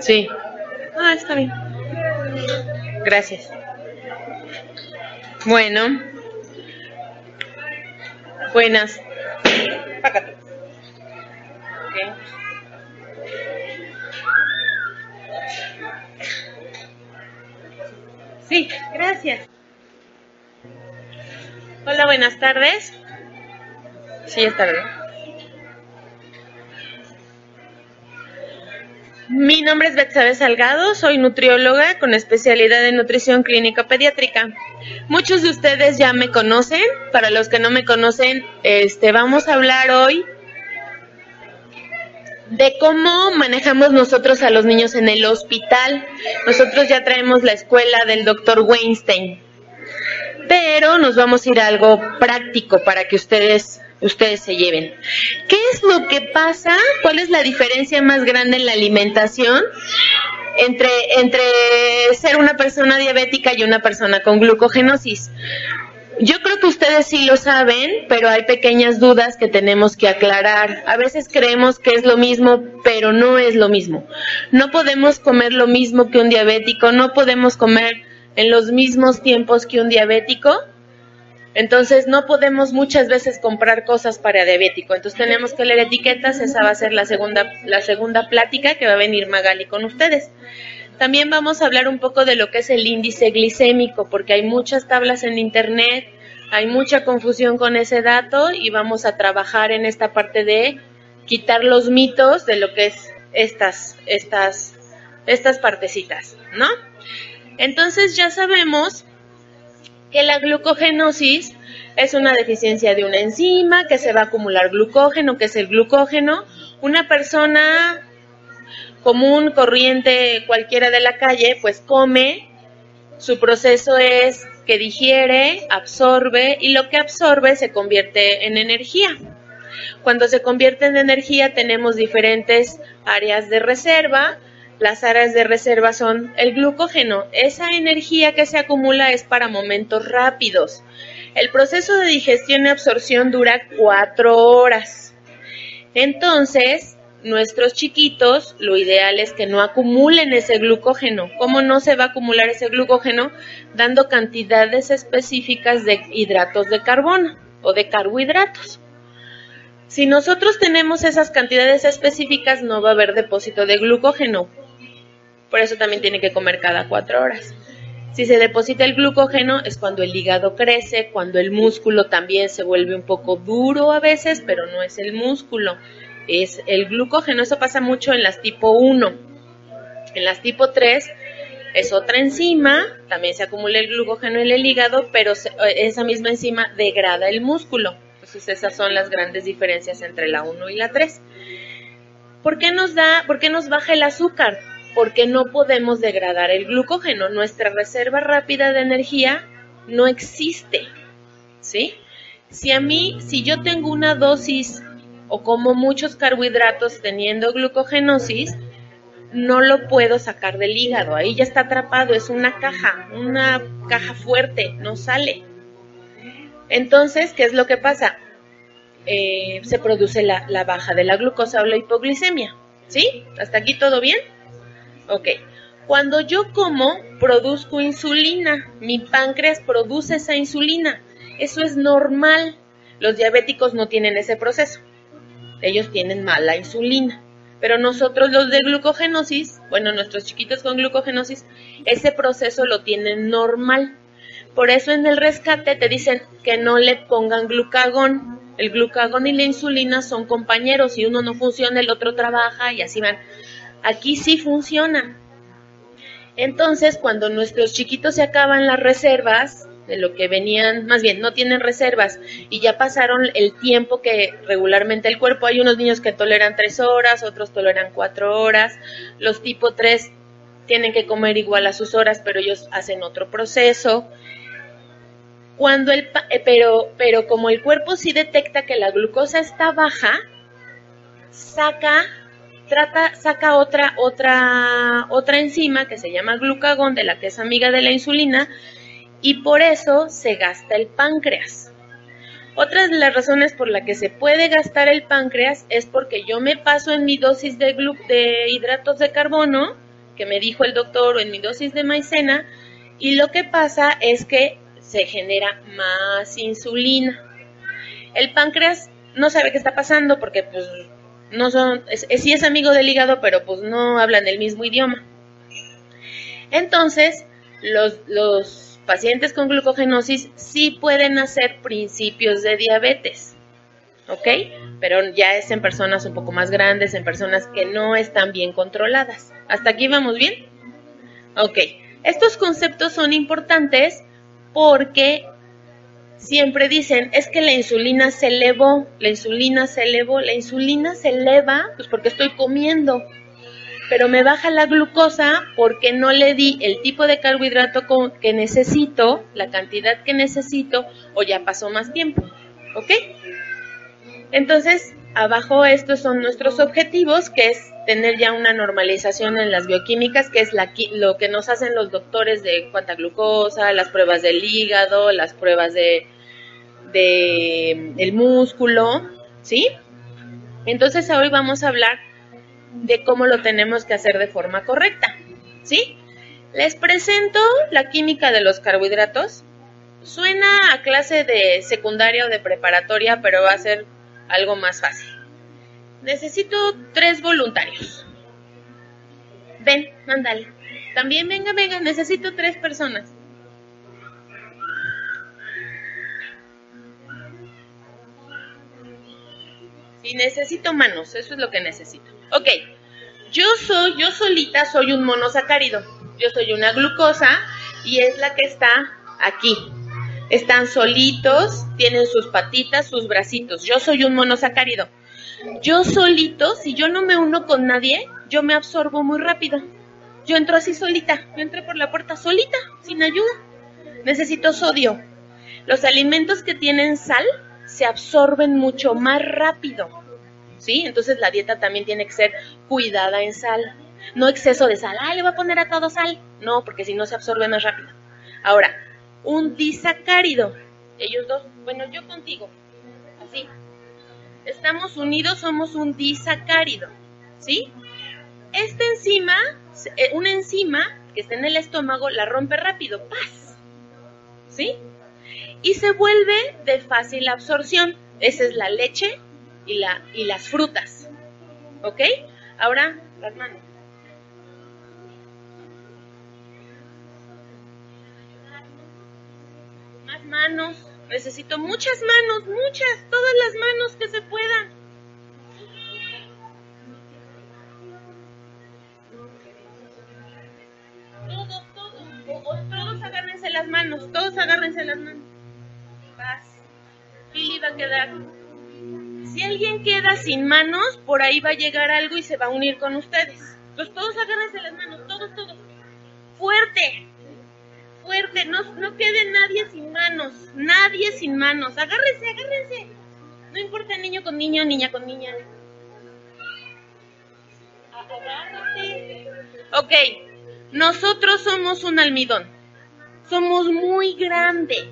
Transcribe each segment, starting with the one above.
Sí. Ah, está bien. Gracias. Bueno. Buenas. Pácate. Okay. Sí, gracias. Hola, buenas tardes. Sí, es tarde. Mi nombre es Betsabe Salgado, soy nutrióloga con especialidad en nutrición clínica pediátrica. Muchos de ustedes ya me conocen, para los que no me conocen, este vamos a hablar hoy de cómo manejamos nosotros a los niños en el hospital. Nosotros ya traemos la escuela del doctor Weinstein, pero nos vamos a ir a algo práctico para que ustedes ustedes se lleven. ¿Qué es lo que pasa? ¿Cuál es la diferencia más grande en la alimentación entre, entre ser una persona diabética y una persona con glucogenosis? Yo creo que ustedes sí lo saben, pero hay pequeñas dudas que tenemos que aclarar. A veces creemos que es lo mismo, pero no es lo mismo. No podemos comer lo mismo que un diabético, no podemos comer en los mismos tiempos que un diabético entonces no podemos muchas veces comprar cosas para diabético. Entonces tenemos que leer etiquetas. Esa va a ser la segunda, la segunda plática que va a venir Magali con ustedes. También vamos a hablar un poco de lo que es el índice glicémico, porque hay muchas tablas en internet, hay mucha confusión con ese dato y vamos a trabajar en esta parte de quitar los mitos de lo que es estas, estas, estas partecitas, ¿no? Entonces ya sabemos que la glucogenosis es una deficiencia de una enzima, que se va a acumular glucógeno, que es el glucógeno. Una persona común, corriente, cualquiera de la calle, pues come, su proceso es que digiere, absorbe y lo que absorbe se convierte en energía. Cuando se convierte en energía tenemos diferentes áreas de reserva, las áreas de reserva son el glucógeno. Esa energía que se acumula es para momentos rápidos. El proceso de digestión y absorción dura cuatro horas. Entonces, nuestros chiquitos, lo ideal es que no acumulen ese glucógeno. ¿Cómo no se va a acumular ese glucógeno? Dando cantidades específicas de hidratos de carbono o de carbohidratos. Si nosotros tenemos esas cantidades específicas, no va a haber depósito de glucógeno. Por eso también tiene que comer cada cuatro horas. Si se deposita el glucógeno es cuando el hígado crece, cuando el músculo también se vuelve un poco duro a veces, pero no es el músculo, es el glucógeno. Eso pasa mucho en las tipo 1. En las tipo 3 es otra enzima, también se acumula el glucógeno en el hígado, pero esa misma enzima degrada el músculo. Entonces esas son las grandes diferencias entre la 1 y la 3. ¿Por qué nos da, por qué nos baja el azúcar? Porque no podemos degradar el glucógeno. Nuestra reserva rápida de energía no existe. ¿Sí? Si a mí, si yo tengo una dosis o como muchos carbohidratos teniendo glucogenosis, no lo puedo sacar del hígado. Ahí ya está atrapado, es una caja, una caja fuerte, no sale. Entonces, ¿qué es lo que pasa? Eh, se produce la, la baja de la glucosa o la hipoglicemia. ¿Sí? ¿Hasta aquí todo bien? Ok. Cuando yo como, produzco insulina. Mi páncreas produce esa insulina. Eso es normal. Los diabéticos no tienen ese proceso. Ellos tienen mala insulina. Pero nosotros los de glucogenosis, bueno, nuestros chiquitos con glucogenosis, ese proceso lo tienen normal. Por eso en el rescate te dicen que no le pongan glucagón. El glucagón y la insulina son compañeros. Si uno no funciona, el otro trabaja y así van. Aquí sí funciona. Entonces, cuando nuestros chiquitos se acaban las reservas de lo que venían, más bien no tienen reservas y ya pasaron el tiempo que regularmente el cuerpo, hay unos niños que toleran tres horas, otros toleran cuatro horas, los tipo 3 tienen que comer igual a sus horas, pero ellos hacen otro proceso. Cuando el, eh, pero, pero como el cuerpo sí detecta que la glucosa está baja, saca trata, saca otra, otra, enzima que se llama glucagón, de la que es amiga de la insulina, y por eso se gasta el páncreas. Otra de las razones por la que se puede gastar el páncreas es porque yo me paso en mi dosis de, de hidratos de carbono, que me dijo el doctor, o en mi dosis de maicena, y lo que pasa es que se genera más insulina. El páncreas no sabe qué está pasando porque pues no son, es, sí es amigo del hígado, pero pues no hablan el mismo idioma. Entonces, los, los pacientes con glucogenosis sí pueden hacer principios de diabetes, ¿ok? Pero ya es en personas un poco más grandes, en personas que no están bien controladas. ¿Hasta aquí vamos bien? Ok, estos conceptos son importantes porque siempre dicen, es que la insulina se elevó, la insulina se elevó, la insulina se eleva, pues porque estoy comiendo, pero me baja la glucosa porque no le di el tipo de carbohidrato que necesito, la cantidad que necesito, o ya pasó más tiempo, ¿ok? Entonces, abajo estos son nuestros objetivos, que es tener ya una normalización en las bioquímicas, que es la, lo que nos hacen los doctores de cuánta glucosa, las pruebas del hígado, las pruebas de, de el músculo, ¿sí? Entonces hoy vamos a hablar de cómo lo tenemos que hacer de forma correcta, ¿sí? Les presento la química de los carbohidratos. Suena a clase de secundaria o de preparatoria, pero va a ser algo más fácil. Necesito tres voluntarios. Ven, ándale. También venga, venga, necesito tres personas. Y necesito manos, eso es lo que necesito. Ok, yo soy, yo solita soy un monosacárido. Yo soy una glucosa y es la que está aquí. Están solitos, tienen sus patitas, sus bracitos. Yo soy un monosacárido. Yo solito, si yo no me uno con nadie, yo me absorbo muy rápido. Yo entro así solita, yo entro por la puerta solita, sin ayuda. Necesito sodio. Los alimentos que tienen sal se absorben mucho más rápido. ¿Sí? Entonces la dieta también tiene que ser cuidada en sal. No exceso de sal. Ah, le voy a poner a todo sal. No, porque si no se absorbe más rápido. Ahora, un disacárido. Ellos dos, bueno, yo contigo. Así, estamos unidos, somos un disacárido, ¿sí? Esta enzima, eh, una enzima que está en el estómago, la rompe rápido, ¡paz! ¿Sí? Y se vuelve de fácil absorción. Esa es la leche y, la, y las frutas. ¿Ok? Ahora, las manos. Más manos. Necesito muchas manos, muchas, todas las manos que se puedan. Todos, todos, todos agárrense las manos, todos agárrense las manos. Va a quedar. Si alguien queda sin manos, por ahí va a llegar algo y se va a unir con ustedes. Entonces todos agárrense las manos, todos, todos. Fuerte fuerte, no, no quede nadie sin manos, nadie sin manos. Agárrense, agárrense. No importa niño con niño, niña con niña. Agárrate. Ok, nosotros somos un almidón. Somos muy grande.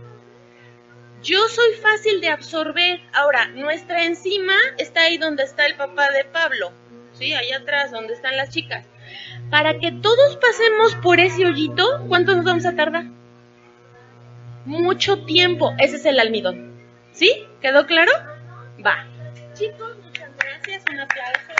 Yo soy fácil de absorber. Ahora, nuestra enzima está ahí donde está el papá de Pablo. Sí, allá atrás, donde están las chicas. Para que todos pasemos por ese hoyito, ¿cuánto nos vamos a tardar? Mucho tiempo. Ese es el almidón. ¿Sí? ¿Quedó claro? Va. Chicos, muchas gracias. Un aplauso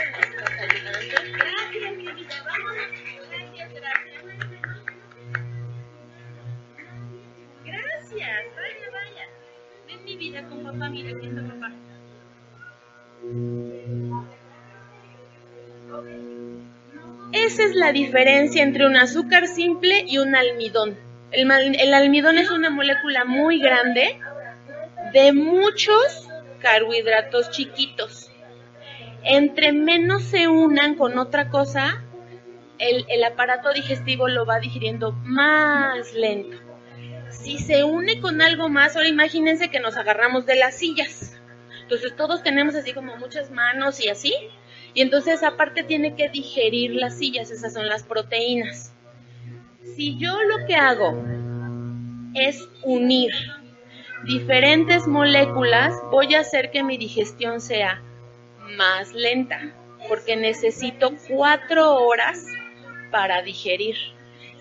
Esa es la diferencia entre un azúcar simple y un almidón. El, almidón es una molécula muy grande de muchos carbohidratos chiquitos. Entre menos se unan con otra cosa, el, aparato digestivo lo va digiriendo más lento. Si se une con algo más, ahora imagínense que nos agarramos de las sillas. Entonces todos tenemos así como muchas manos y así. Y entonces aparte tiene que digerir las sillas, esas son las proteínas. Si yo lo que hago es unir diferentes moléculas, voy a hacer que mi digestión sea más lenta, porque necesito cuatro horas para digerir.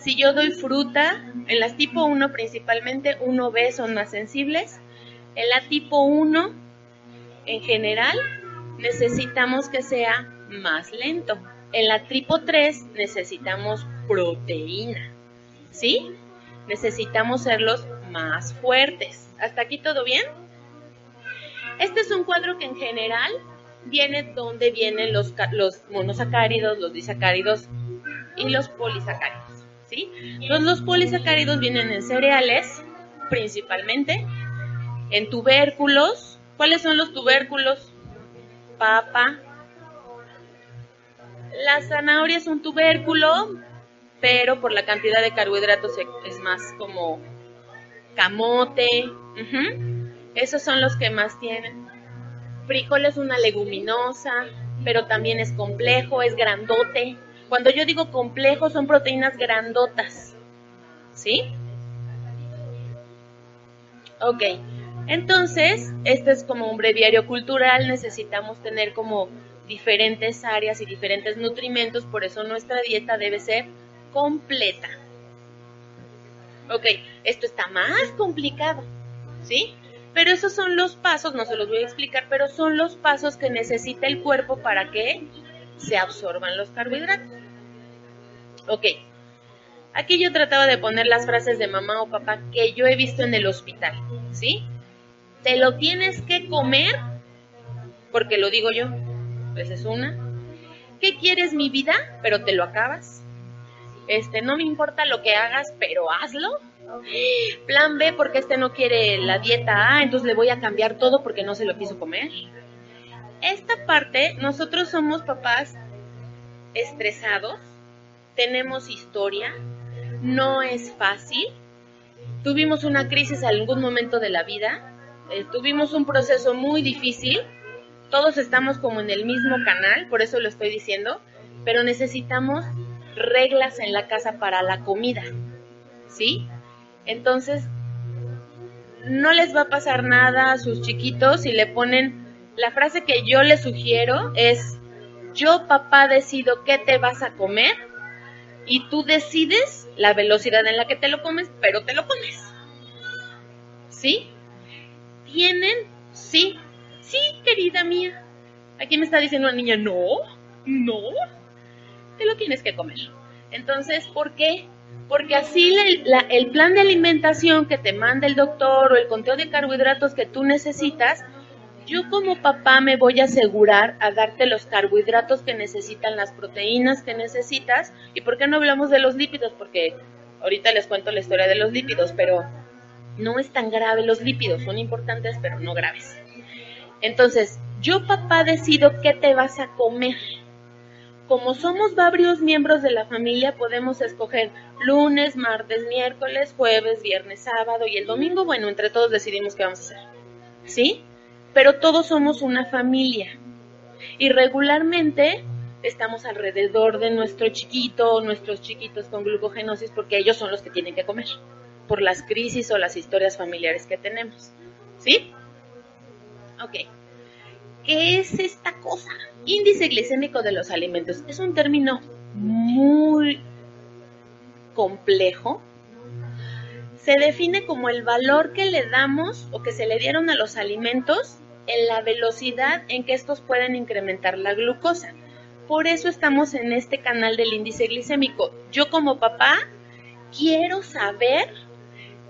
Si yo doy fruta, en las tipo 1 principalmente, 1B son más sensibles. En la tipo 1, en general, necesitamos que sea más lento. En la tipo 3 necesitamos proteína. ¿Sí? Necesitamos serlos más fuertes. ¿Hasta aquí todo bien? Este es un cuadro que en general viene donde vienen los, los monosacáridos, los disacáridos y los polisacáridos. ¿Sí? los polisacáridos vienen en cereales, principalmente, en tubérculos. ¿Cuáles son los tubérculos? Papa. La zanahoria es un tubérculo, pero por la cantidad de carbohidratos es más como camote. Esos son los que más tienen. Frijol es una leguminosa, pero también es complejo, es grandote. Cuando yo digo complejo, son proteínas grandotas. ¿Sí? Ok. Entonces, este es como un breviario cultural. Necesitamos tener como diferentes áreas y diferentes nutrimentos. Por eso nuestra dieta debe ser completa. Ok, esto está más complicado. ¿Sí? Pero esos son los pasos, no se los voy a explicar, pero son los pasos que necesita el cuerpo para que se absorban los carbohidratos. Ok, aquí yo trataba de poner las frases de mamá o papá que yo he visto en el hospital, ¿sí? Te lo tienes que comer, porque lo digo yo, pues es una. ¿Qué quieres mi vida? Pero te lo acabas. Este, no me importa lo que hagas, pero hazlo. Plan B, porque este no quiere la dieta A, entonces le voy a cambiar todo porque no se lo quiso comer. Esta parte, nosotros somos papás estresados, tenemos historia, no es fácil. Tuvimos una crisis en algún momento de la vida, eh, tuvimos un proceso muy difícil, todos estamos como en el mismo canal, por eso lo estoy diciendo, pero necesitamos reglas en la casa para la comida, ¿sí? Entonces, no les va a pasar nada a sus chiquitos si le ponen, la frase que yo les sugiero es, yo papá decido qué te vas a comer y tú decides la velocidad en la que te lo comes, pero te lo comes. ¿Sí? ¿Tienen? Sí. Sí, querida mía. Aquí me está diciendo una niña, no, no, te lo tienes que comer. Entonces, ¿por qué? porque así el plan de alimentación que te manda el doctor o el conteo de carbohidratos que tú necesitas, yo como papá me voy a asegurar a darte los carbohidratos que necesitan, las proteínas que necesitas. ¿Y por qué no hablamos de los lípidos? Porque ahorita les cuento la historia de los lípidos, pero no es tan grave los lípidos, son importantes pero no graves. Entonces, yo papá decido qué te vas a comer como somos varios miembros de la familia, podemos escoger lunes, martes, miércoles, jueves, viernes, sábado y el domingo. Bueno, entre todos decidimos qué vamos a hacer. ¿Sí? Pero todos somos una familia. Y regularmente estamos alrededor de nuestro chiquito nuestros chiquitos con glucogenosis porque ellos son los que tienen que comer por las crisis o las historias familiares que tenemos. ¿Sí? Ok. ¿Qué es esta cosa? Índice glicémico de los alimentos. Es un término muy complejo. Se define como el valor que le damos o que se le dieron a los alimentos en la velocidad en que estos pueden incrementar la glucosa. Por eso estamos en este canal del índice glicémico. Yo como papá quiero saber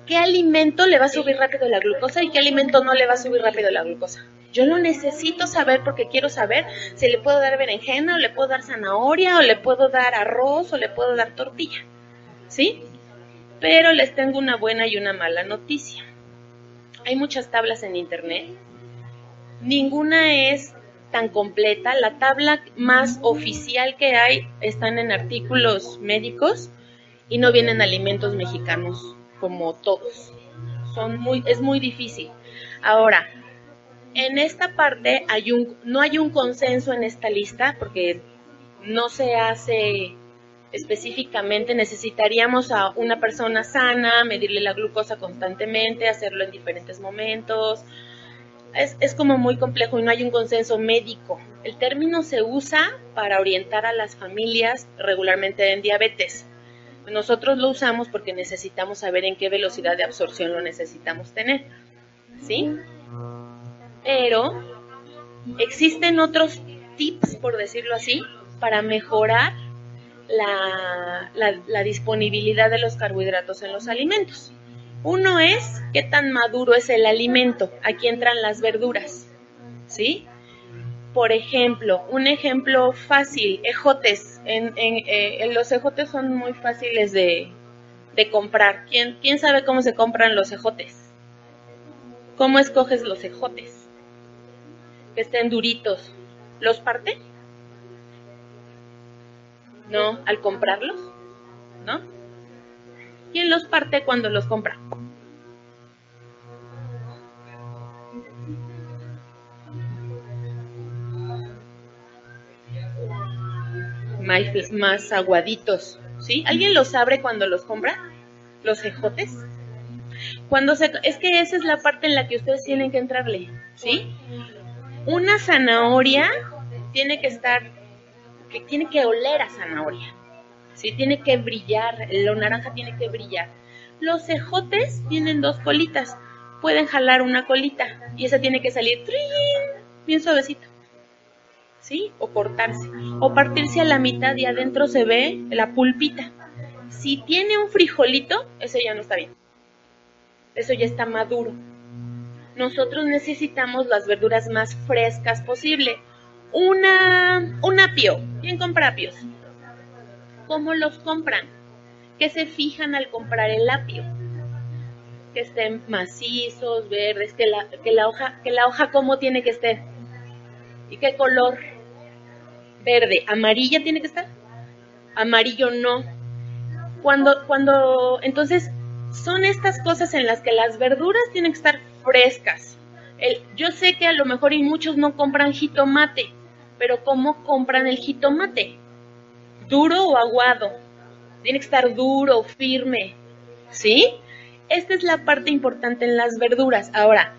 qué alimento le va a subir rápido la glucosa y qué alimento no le va a subir rápido la glucosa. Yo lo necesito saber porque quiero saber si le puedo dar berenjena o le puedo dar zanahoria o le puedo dar arroz o le puedo dar tortilla. ¿Sí? Pero les tengo una buena y una mala noticia. Hay muchas tablas en internet. Ninguna es tan completa. La tabla más oficial que hay están en artículos médicos y no vienen alimentos mexicanos como todos. Son muy, es muy difícil. Ahora, en esta parte no hay un consenso en esta lista porque no se hace específicamente necesitaríamos a una persona sana, medirle la glucosa constantemente, hacerlo en diferentes momentos. Es, como muy complejo y no hay un consenso médico. El término se usa para orientar a las familias regularmente en diabetes. Nosotros lo usamos porque necesitamos saber en qué velocidad de absorción lo necesitamos tener. ¿Sí? Pero existen otros tips, por decirlo así, para mejorar la, disponibilidad de los carbohidratos en los alimentos. Uno es qué tan maduro es el alimento. Aquí entran las verduras. ¿Sí? Por ejemplo, un ejemplo fácil, ejotes. En, eh, los ejotes son muy fáciles de, comprar. ¿Quién, ¿Quién sabe cómo se compran los ejotes? ¿Cómo escoges los ejotes? Que estén duritos. ¿Los parte? No, al comprarlos, ¿no? ¿Quién los parte cuando los compra? Más, más aguaditos, ¿sí? ¿Alguien los abre cuando los compra? ¿Los ejotes? Cuando se, es que esa es la parte en la que ustedes tienen que entrarle, ¿sí? Una zanahoria tiene que estar que tiene que oler a zanahoria. ¿Sí? Tiene que brillar, lo naranja tiene que brillar. Los ejotes tienen dos colitas, pueden jalar una colita y esa tiene que salir bien suavecito. ¿Sí? O cortarse. O partirse a la mitad y adentro se ve la pulpita. Si tiene un frijolito, ese ya no está bien. Eso ya está maduro. Nosotros necesitamos las verduras más frescas posible una, un apio. ¿Quién compra apios? ¿Cómo los compran? ¿Qué se fijan al comprar el apio? Que estén macizos, verdes, que la, que la hoja, que la hoja cómo tiene que estar. ¿Y qué color? Verde. ¿Amarilla tiene que estar? Amarillo no. Cuando, cuando, entonces, son estas cosas en las que las verduras tienen que estar frescas. El, yo sé que a lo mejor y muchos no compran jitomate, pero ¿cómo compran el jitomate? ¿Duro o aguado? Tiene que estar duro, firme, ¿sí? Esta es la parte importante en las verduras. Ahora,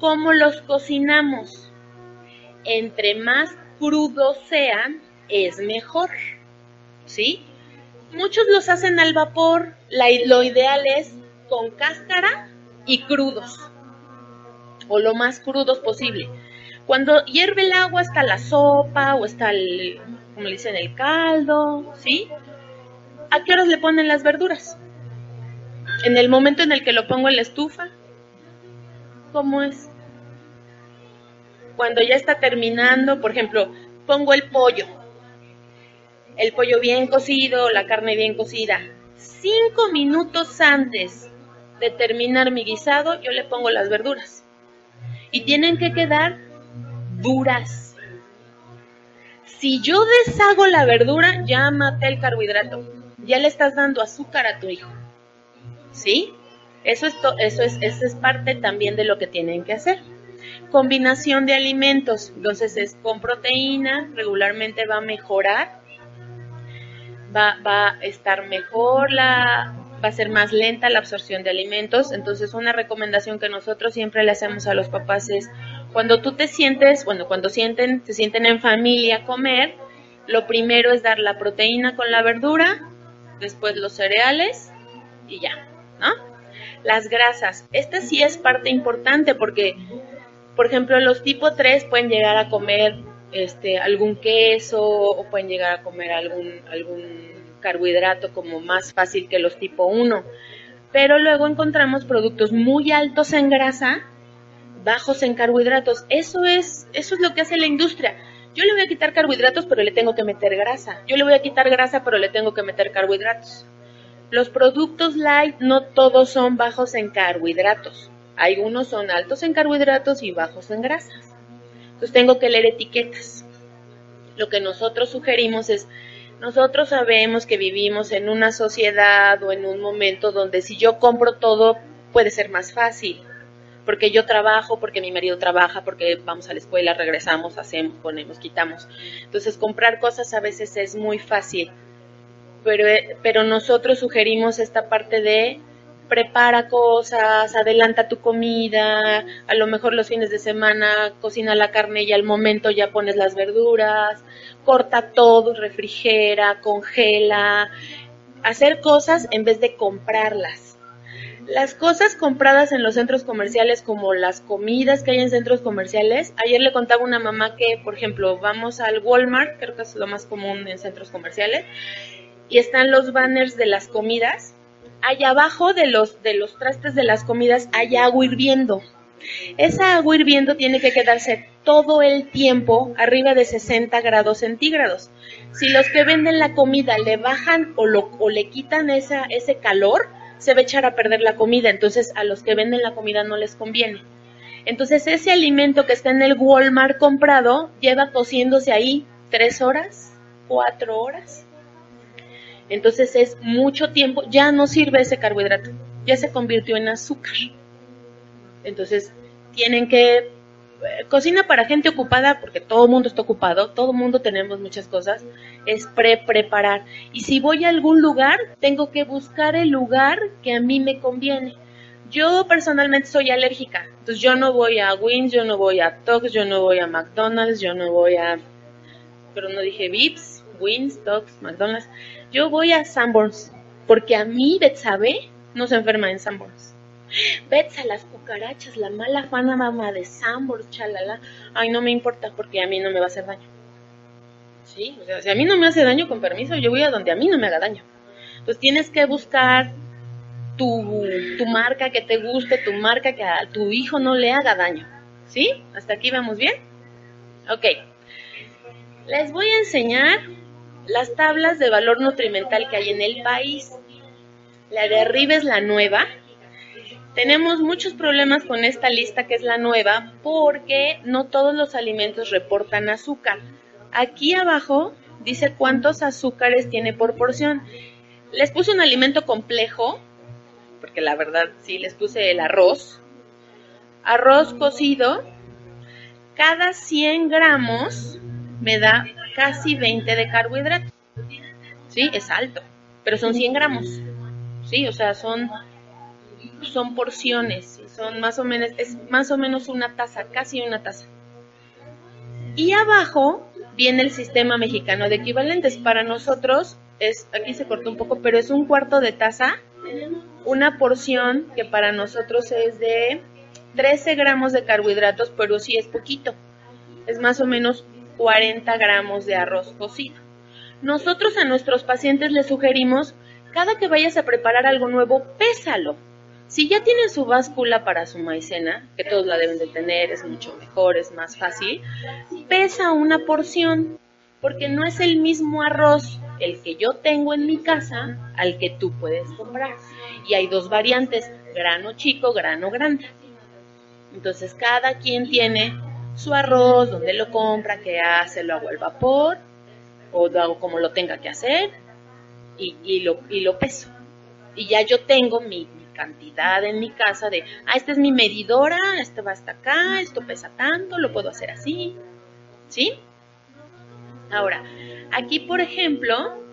¿cómo los cocinamos? Entre más crudos sean, es mejor, ¿sí? Muchos los hacen al vapor, lo ideal es con cáscara y crudos, o lo más crudos posible. Cuando hierve el agua está la sopa o está el, como le dicen, el caldo, ¿sí? ¿A qué horas le ponen las verduras? En el momento en el que lo pongo en la estufa, ¿cómo es? Cuando ya está terminando, por ejemplo, pongo el pollo, el pollo bien cocido, la carne bien cocida. Cinco minutos antes de terminar mi guisado, yo le pongo las verduras. Y tienen que quedar duras. Si yo deshago la verdura, ya maté el carbohidrato. Ya le estás dando azúcar a tu hijo. ¿Sí? Eso es, eso es, eso es parte también de lo que tienen que hacer. Combinación de alimentos. Entonces es con proteína, regularmente va a mejorar. Va, va a estar mejor la, va a ser más lenta la absorción de alimentos. Entonces, una recomendación que nosotros siempre le hacemos a los papás es cuando tú te sientes, bueno, cuando sienten, se sienten en familia a comer, lo primero es dar la proteína con la verdura, después los cereales y ya, ¿no? Las grasas, esta sí es parte importante porque, por ejemplo, los tipo 3 pueden llegar a comer este, algún queso o pueden llegar a comer algún, algún carbohidrato como más fácil que los tipo 1. Pero luego encontramos productos muy altos en grasa bajos en carbohidratos. Eso es, eso es lo que hace la industria. Yo le voy a quitar carbohidratos, pero le tengo que meter grasa. Yo le voy a quitar grasa, pero le tengo que meter carbohidratos. Los productos light no todos son bajos en carbohidratos. Algunos son altos en carbohidratos y bajos en grasas. Entonces tengo que leer etiquetas. Lo que nosotros sugerimos es, nosotros sabemos que vivimos en una sociedad o en un momento donde si yo compro todo puede ser más fácil porque yo trabajo, porque mi marido trabaja, porque vamos a la escuela, regresamos, hacemos, ponemos, quitamos. Entonces comprar cosas a veces es muy fácil. pero, pero nosotros sugerimos esta parte de prepara cosas, adelanta tu comida, a lo mejor los fines de semana cocina la carne y al momento ya pones las verduras, corta todo, refrigera, congela, hacer cosas en vez de comprarlas. Las cosas compradas en los centros comerciales, como las comidas que hay en centros comerciales, ayer le contaba una mamá que, por ejemplo, vamos al Walmart, creo que es lo más común en centros comerciales, y están los banners de las comidas allá abajo de los, de los trastes de las comidas hay agua hirviendo. Esa agua hirviendo tiene que quedarse todo el tiempo arriba de 60 grados centígrados. Si los que venden la comida le bajan o, le quitan esa, ese calor, se va a echar a perder la comida. Entonces a los que venden la comida no les conviene. Entonces ese alimento que está en el Walmart comprado lleva cociéndose ahí tres horas, cuatro horas. Entonces es mucho tiempo, ya no sirve ese carbohidrato, ya se convirtió en azúcar. Entonces tienen que cocina para gente ocupada, porque todo el mundo está ocupado, todo el mundo tenemos muchas cosas, es pre-preparar. Y si voy a algún lugar, tengo que buscar el lugar que a mí me conviene. Yo personalmente soy alérgica, entonces yo no voy a Wings, yo no voy a Tox, yo no voy a McDonald's, yo no voy a... Pero no dije Vips, Wings, Tox, McDonald's. Yo voy a Sanborns porque a mí Betsabe no se enferma en Sanborns. Betsa, las cucarachas, la mala fana mamá de Sanborns, chalala. Ay, no me importa porque a mí no me va a hacer daño. Sí, o sea, si a mí no me hace daño, con permiso, yo voy a donde a mí no me haga daño. Entonces tienes que buscar tu, tu marca que te guste, tu marca que a tu hijo no le haga daño. ¿Sí? ¿Hasta aquí vamos bien? Ok. Les voy a enseñar las tablas de valor nutrimental que hay en el país. La de arriba es la nueva. Tenemos muchos problemas con esta lista que es la nueva porque no todos los alimentos reportan azúcar. Aquí abajo dice cuántos azúcares tiene por porción. Les puse un alimento complejo, porque la verdad sí, les puse el arroz. Arroz cocido, cada 100 gramos me da casi 20 de carbohidratos. Sí, es alto, pero son 100 gramos. Sí, o sea, son, son porciones, son más o menos, es más o menos una taza, casi una taza. Y abajo viene el sistema mexicano de equivalentes. Para nosotros es, aquí se cortó un poco, pero es un cuarto de taza, una porción que para nosotros es de 13 gramos de carbohidratos, pero sí es poquito. Es más o menos 40 gramos de arroz cocido. Nosotros a nuestros pacientes les sugerimos, cada que vayas a preparar algo nuevo, pésalo. Si ya tienen su báscula para su maicena, que todos la deben de tener, es mucho mejor, es más fácil, pesa una porción, porque no es el mismo arroz el que yo tengo en mi casa al que tú puedes comprar. Y hay dos variantes, grano chico, grano grande. Entonces cada quien tiene su arroz, donde lo compra, qué hace, lo hago al vapor o lo hago como lo tenga que hacer y, lo, y lo peso. Y ya yo tengo mi, cantidad en mi casa de, ah, esta es mi medidora, esto va hasta acá, esto pesa tanto, lo puedo hacer así, ¿sí? Ahora, aquí por ejemplo,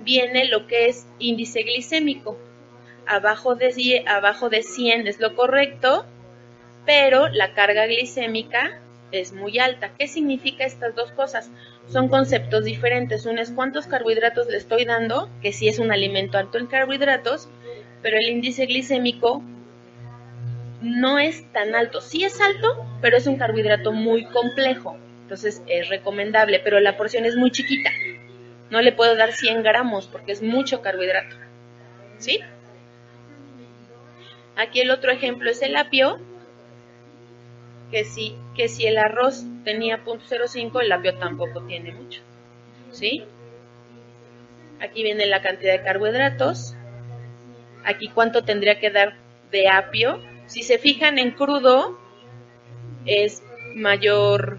viene lo que es índice glicémico. Abajo de, abajo de 100 es lo correcto, pero la carga glicémica es muy alta. ¿Qué significa estas dos cosas? Son conceptos diferentes. Uno es cuántos carbohidratos le estoy dando, que sí es un alimento alto en carbohidratos, pero el índice glicémico no es tan alto. Sí es alto, pero es un carbohidrato muy complejo. Entonces es recomendable, pero la porción es muy chiquita. No le puedo dar 100 gramos porque es mucho carbohidrato. ¿Sí? Aquí el otro ejemplo es el apio, que si, que si el arroz tenía 0.05, el apio tampoco tiene mucho. ¿Sí? Aquí viene la cantidad de carbohidratos. Aquí cuánto tendría que dar de apio. Si se fijan en crudo, es mayor,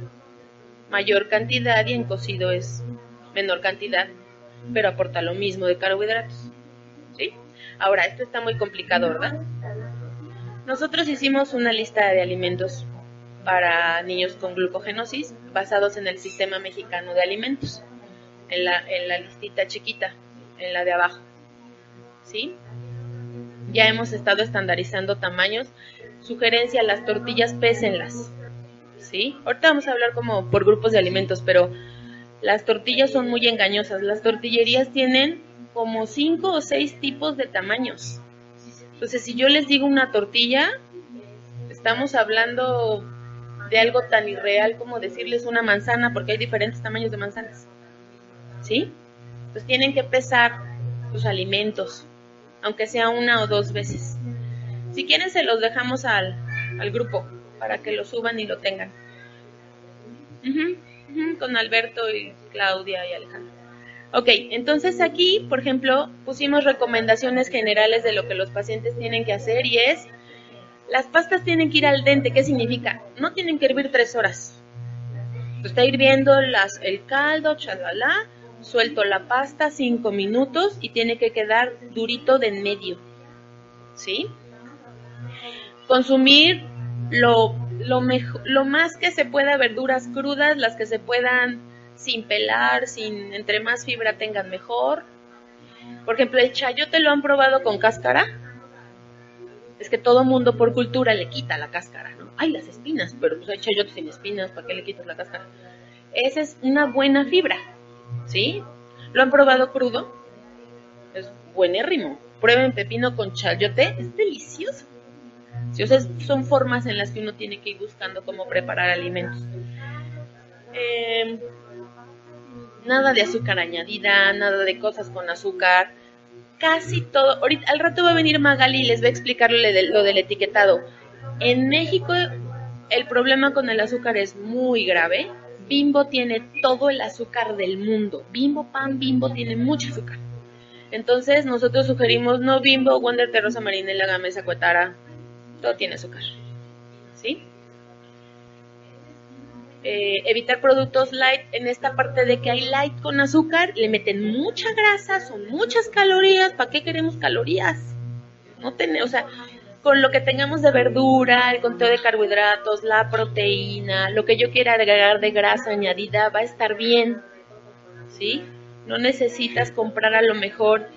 mayor cantidad y en cocido es menor cantidad, pero aporta lo mismo de carbohidratos. ¿Sí? Ahora, esto está muy complicado, ¿verdad? Nosotros hicimos una lista de alimentos para niños con glucogenosis basados en el sistema mexicano de alimentos, en la, en la listita chiquita. en la de abajo. ¿Sí? Ya hemos estado estandarizando tamaños. Sugerencia, las tortillas pésenlas. ¿Sí? Ahorita vamos a hablar como por grupos de alimentos, pero las tortillas son muy engañosas. Las tortillerías tienen como cinco o seis tipos de tamaños. Entonces, si yo les digo una tortilla, estamos hablando de algo tan irreal como decirles una manzana, porque hay diferentes tamaños de manzanas. ¿Sí? Pues tienen que pesar sus alimentos, aunque sea una o dos veces. Si quieren, se los dejamos al, al grupo para que lo suban y lo tengan. con Alberto y Claudia y Alejandro. Ok, entonces aquí, por ejemplo, pusimos recomendaciones generales de lo que los pacientes tienen que hacer y es las pastas tienen que ir al dente. ¿Qué significa? No tienen que hervir tres horas. Está hirviendo las, el caldo, chalala, suelto la pasta cinco minutos y tiene que quedar durito de en medio. ¿Sí? Consumir lo, lo, lo más que se pueda verduras crudas, las que se puedan sin pelar, sin entre más fibra tengan mejor. Por ejemplo, el chayote lo han probado con cáscara es que todo mundo por cultura le quita la cáscara, ¿no? Hay las espinas, pero pues hay chayotes sin espinas, ¿para qué le quitas la cáscara? Esa es una buena fibra, ¿sí? ¿Lo han probado crudo? Es buenérrimo. Prueben pepino con chayote, es delicioso. ¿Sí? O sea, son formas en las que uno tiene que ir buscando cómo preparar alimentos. Em, nada de azúcar añadida, nada de cosas con azúcar casi todo. Ahorita, al rato va a venir Magali y les va a explicar lo, lo del etiquetado. En México el problema con el azúcar es muy grave. Bimbo tiene todo el azúcar del mundo. Bimbo pan, Bimbo tiene mucho azúcar. Entonces nosotros sugerimos no Bimbo, Wonder Terrosa Marinela, Gamesa, Cuetara. Todo tiene azúcar. ¿Sí? Eh, evitar productos light en esta parte de que hay light con azúcar, le meten mucha grasa, son muchas calorías, ¿para qué queremos calorías? No tenemos, o sea, con lo que tengamos de verdura, el conteo de carbohidratos, la proteína, lo que yo quiera agregar de grasa añadida va a estar bien, ¿sí? No necesitas comprar a lo mejor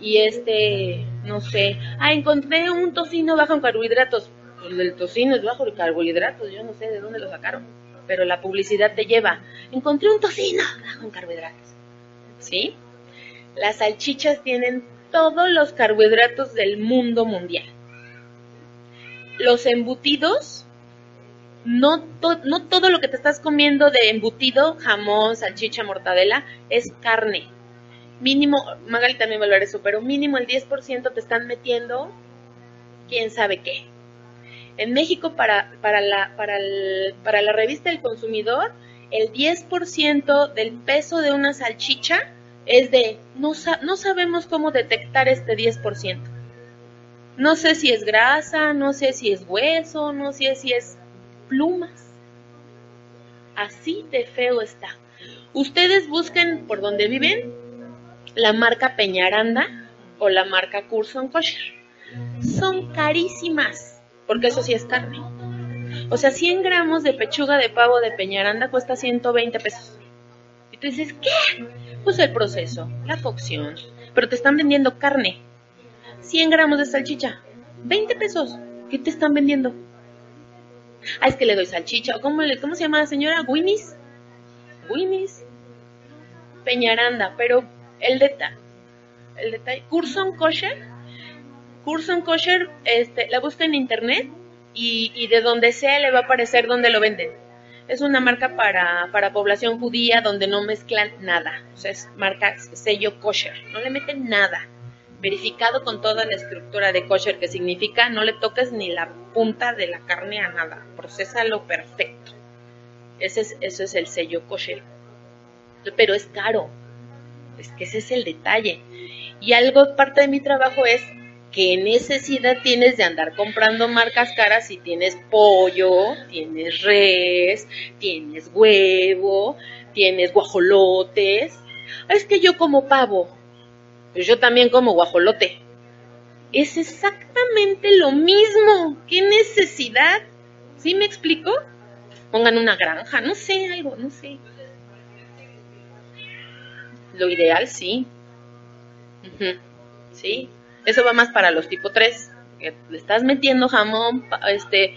y este, no sé, ah, encontré un tocino bajo en carbohidratos. Pues el tocino es bajo en carbohidratos, yo no sé de dónde lo sacaron pero la publicidad te lleva. Encontré un tocino bajo en carbohidratos. ¿Sí? Las salchichas tienen todos los carbohidratos del mundo mundial. Los embutidos, no, todo lo que te estás comiendo de embutido, jamón, salchicha, mortadela, es carne. Mínimo, Magali también va eso, pero mínimo el 10% te están metiendo quién sabe qué. En México, para la revista El Consumidor, el 10% del peso de una salchicha es de, no, no sabemos cómo detectar este 10%. No sé si es grasa, no sé si es hueso, no sé si es plumas. Así de feo está. Ustedes busquen por donde viven la marca Peñaranda o la marca Curson Kosher. Son carísimas porque eso sí es carne. O sea, 100 gramos de pechuga de pavo de Peñaranda cuesta 120 pesos. Y tú dices, ¿qué? Pues el proceso, la cocción. Pero te están vendiendo carne. 100 gramos de salchicha, 20 pesos. ¿Qué te están vendiendo? Ah, es que le doy salchicha. ¿Cómo, cómo se llama la señora? ¿Winnie's? ¿Winnie's? Peñaranda, pero el detalle, el detalle, Curson Kosher Curson Kosher, este, la busca en internet y, de donde sea le va a aparecer donde lo venden. Es una marca para, para población judía donde no mezclan nada. O sea, es marca sello kosher. No le meten nada. Verificado con toda la estructura de kosher, que significa no le toques ni la punta de la carne a nada. Procésalo perfecto. Ese es, eso es el sello kosher. Pero es caro. Es que ese es el detalle. Y algo, parte de mi trabajo es ¿qué necesidad tienes de andar comprando marcas caras si tienes pollo, tienes res, tienes huevo, tienes guajolotes? Es que yo como pavo, pues yo también como guajolote. Es exactamente lo mismo. ¿Qué necesidad? ¿Sí me explico? Pongan una granja, no sé, algo, no sé. Lo ideal sí, ¿Sí? Eso va más para los tipo 3. Que le estás metiendo jamón, este.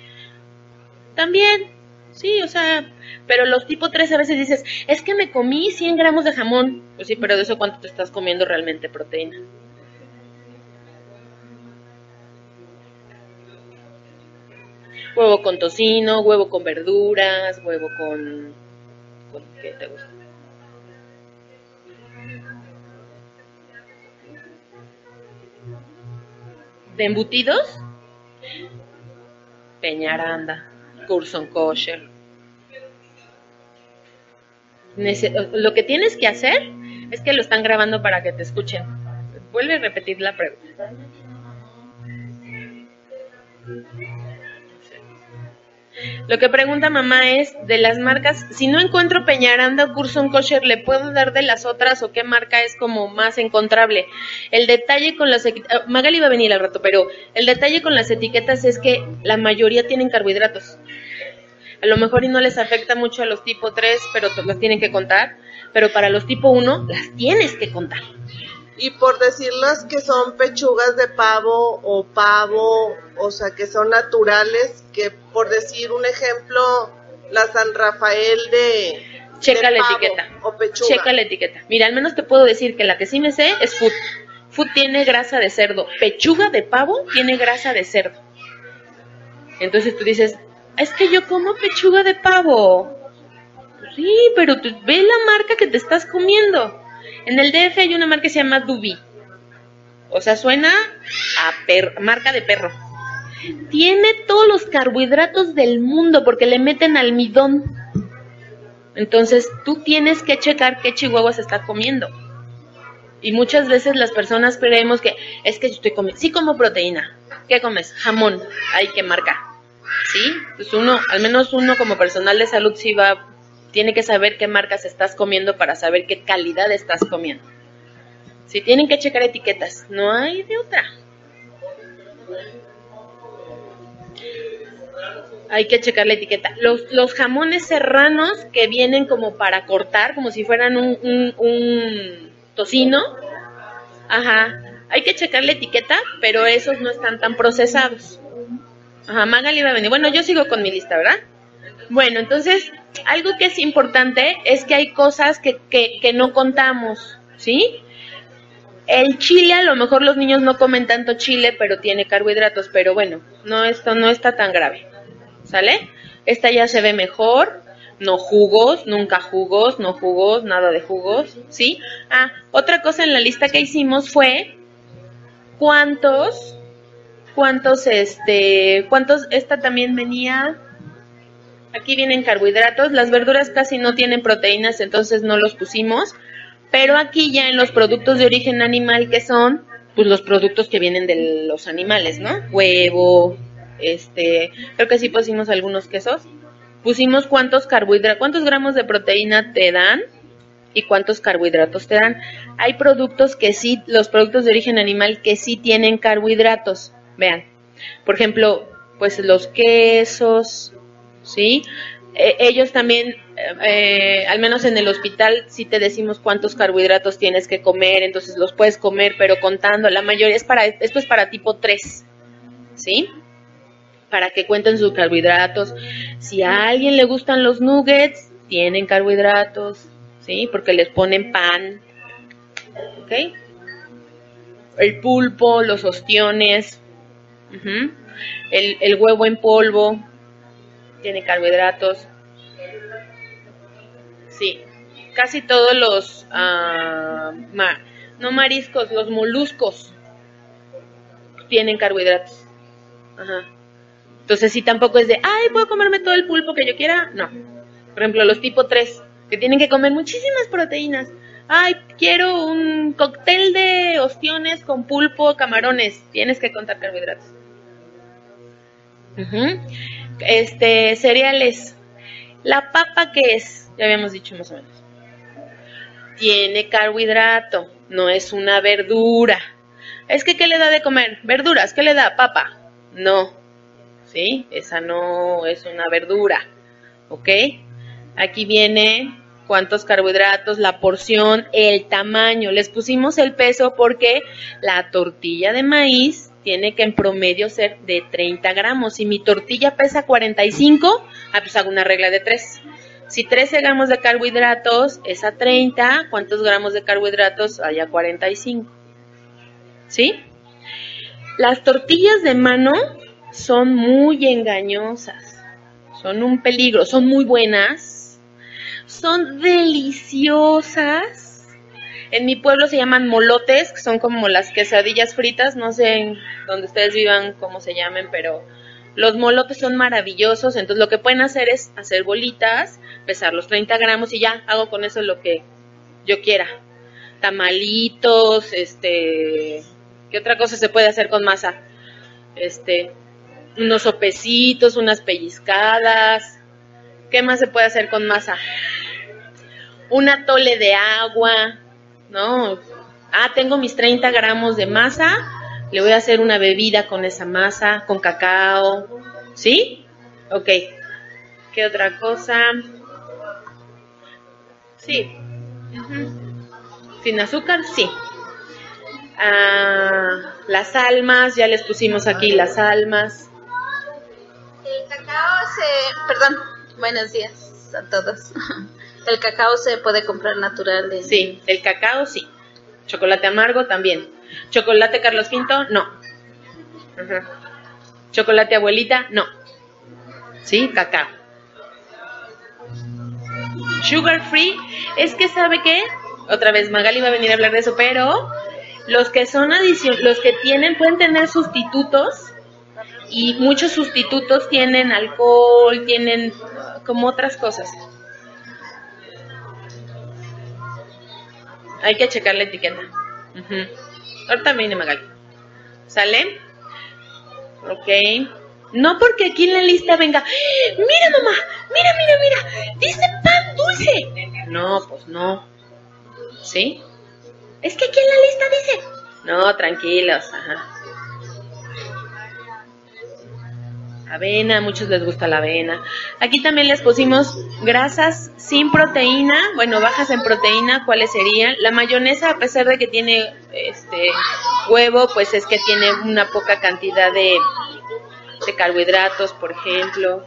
También, sí, o sea. Pero los tipo 3 a veces dices, es que me comí 100 gramos de jamón. Pues sí, pero de eso cuánto te estás comiendo realmente proteína. Huevo con tocino, huevo con verduras, huevo con... ¿Con qué te gusta? de embutidos, Peñaranda, Curson Kosher. lo que tienes que hacer es que lo están grabando para que te escuchen. Vuelve a repetir la pregunta. Lo que pregunta mamá es de las marcas, si no encuentro Peñaranda o Curson Kosher, ¿le puedo dar de las otras o qué marca es como más encontrable? El detalle con las ah, Magali va a venir al rato, pero el detalle con las etiquetas es que la mayoría tienen carbohidratos. A lo mejor y no les afecta mucho a los tipo 3, pero las tienen que contar, pero para los tipo 1 las tienes que contar y por decirlas que son pechugas de pavo o pavo, o sea, que son naturales, que por decir un ejemplo, la San Rafael de... Checa la etiqueta. O pechuga. Checa la etiqueta. Mira, al menos te puedo decir que la que sí me sé es food. Food tiene grasa de cerdo. Pechuga de pavo tiene grasa de cerdo. Entonces tú dices, es que yo como pechuga de pavo. sí, pero tú, ve la marca que te estás comiendo. En el DF hay una marca que se llama Dubi. O sea, suena a marca de perro. Tiene todos los carbohidratos del mundo porque le meten almidón. Entonces tú tienes que checar qué chihuahuas está comiendo. Y muchas veces las personas creemos que es que yo estoy comiendo. Sí como proteína. ¿Qué comes? Jamón. Ay, qué marca. ¿Sí? Pues uno, al menos uno como personal de salud sí va tiene que saber qué marcas estás comiendo para saber qué calidad estás comiendo. Si tienen que checar etiquetas, no hay de otra. Hay que checar la etiqueta. Los, los jamones serranos que vienen como para cortar, como si fueran un, un, tocino, ajá, hay que checar la etiqueta, pero esos no están tan procesados. Ajá, Magali va a venir. Bueno, yo sigo con mi lista, ¿verdad? Bueno, entonces algo que es importante es que hay cosas que, que, no contamos, ¿sí? El chile, a lo mejor los niños no comen tanto chile, pero tiene carbohidratos, pero bueno, no, esto no está tan grave, ¿sale? Esta ya se ve mejor, no jugos, nunca jugos, no jugos, nada de jugos, ¿sí? Ah, otra cosa en la lista que hicimos fue cuántos, cuántos, este, cuántos, esta también venía, Aquí vienen carbohidratos, las verduras casi no tienen proteínas, entonces no los pusimos, pero aquí ya en los productos de origen animal que son, pues los productos que vienen de los animales, ¿no? Huevo, este, creo que sí pusimos algunos quesos. Pusimos cuántos carbohidratos, cuántos gramos de proteína te dan y cuántos carbohidratos te dan. Hay productos que sí, los productos de origen animal que sí tienen carbohidratos. Vean, por ejemplo, pues los quesos, ¿sí? E, ellos también, eh, al menos en el hospital, sí te decimos cuántos carbohidratos tienes que comer, entonces los puedes comer, pero contando, la mayoría es para, esto es para tipo 3, ¿sí? Para que cuenten sus carbohidratos. Si a alguien le gustan los nuggets, tienen carbohidratos, ¿sí? Porque les ponen pan, ¿ok? El pulpo, los ostiones, el, el huevo en polvo, tiene carbohidratos. Sí, casi todos los, ah, no mariscos, los moluscos tienen carbohidratos. Entonces, si tampoco es de, ay, puedo comerme todo el pulpo que yo quiera. No. Por ejemplo, los tipo 3, que tienen que comer muchísimas proteínas. Ay, quiero un cóctel de ostiones con pulpo, camarones. Tienes que contar carbohidratos. Este, cereales. La papa, ¿qué es? Ya habíamos dicho más o menos. Tiene carbohidrato, no es una verdura. Es que, ¿qué le da de comer? Verduras, ¿qué le da? Papa. No. ¿Sí? Esa no es una verdura. ¿Ok? Aquí viene cuántos carbohidratos, la porción, el tamaño. Les pusimos el peso porque la tortilla de maíz tiene que en promedio ser de 30 gramos. Si mi tortilla pesa 45, ah, pues hago una regla de 3. Si 13 gramos de carbohidratos es a 30, ¿cuántos gramos de carbohidratos hay a 45? ¿Sí? Las tortillas de mano son muy engañosas, son un peligro, son muy buenas, son deliciosas. En mi pueblo se llaman molotes, que son como las quesadillas fritas, no sé dónde ustedes vivan cómo se llamen, pero los molotes son maravillosos, entonces lo que pueden hacer es hacer bolitas, pesar los 30 gramos y ya hago con eso lo que yo quiera. Tamalitos, este, ¿qué otra cosa se puede hacer con masa? Este, unos sopecitos, unas pellizcadas. ¿Qué más se puede hacer con masa? Una tole de agua, ¿no? Ah, tengo mis 30 gramos de masa, le voy a hacer una bebida con esa masa, con cacao, ¿sí? Ok. ¿Qué otra cosa? Sí. Sin azúcar, sí. Ah, las almas, ya les pusimos aquí las almas. El cacao se, perdón, buenos días a todos. El cacao se puede comprar natural. Sí, el cacao sí. Chocolate amargo también. Chocolate Carlos Quinto, no. Chocolate abuelita, no. Sí, cacao. Sugar free, es que sabe qué, otra vez Magali va a venir a hablar de eso, pero los que son adición, los que tienen pueden tener sustitutos y muchos sustitutos tienen alcohol, tienen como otras cosas. Hay que checar la etiqueta. Ahorita viene Magali. ¿Sale? Ok. No porque aquí en la lista venga, mira mamá, mira, mira, mira, dice pan dulce. No, pues no. ¿Sí? Es que aquí en la lista dice. No, tranquilos, ajá. Avena, muchos les gusta la avena. Aquí también les pusimos grasas sin proteína, bueno, bajas en proteína, ¿cuáles serían? La mayonesa, a pesar de que tiene este huevo, pues es que tiene una poca cantidad de, de carbohidratos, por ejemplo.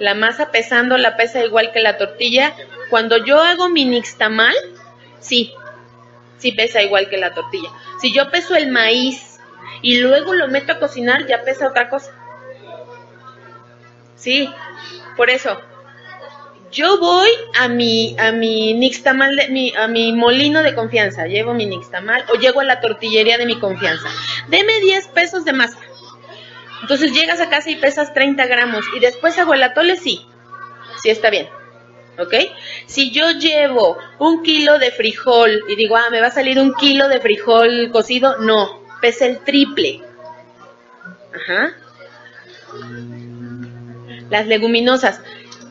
La masa pesando la pesa igual que la tortilla. Cuando yo hago mi nixtamal, sí, sí pesa igual que la tortilla. Si yo peso el maíz y luego lo meto a cocinar, ya pesa otra cosa. Sí, por eso. Yo voy a mi a mi nixtamal de, mi, a mi molino de confianza, llevo mi nixtamal o llego a la tortillería de mi confianza. Deme 10 pesos de masa. Entonces llegas a casa y pesas 30 gramos y después hago el atole, sí, sí está bien. ¿Ok? Si yo llevo un kilo de frijol y digo, ah, me va a salir un kilo de frijol cocido, no, pesa el triple. Ajá. Las leguminosas.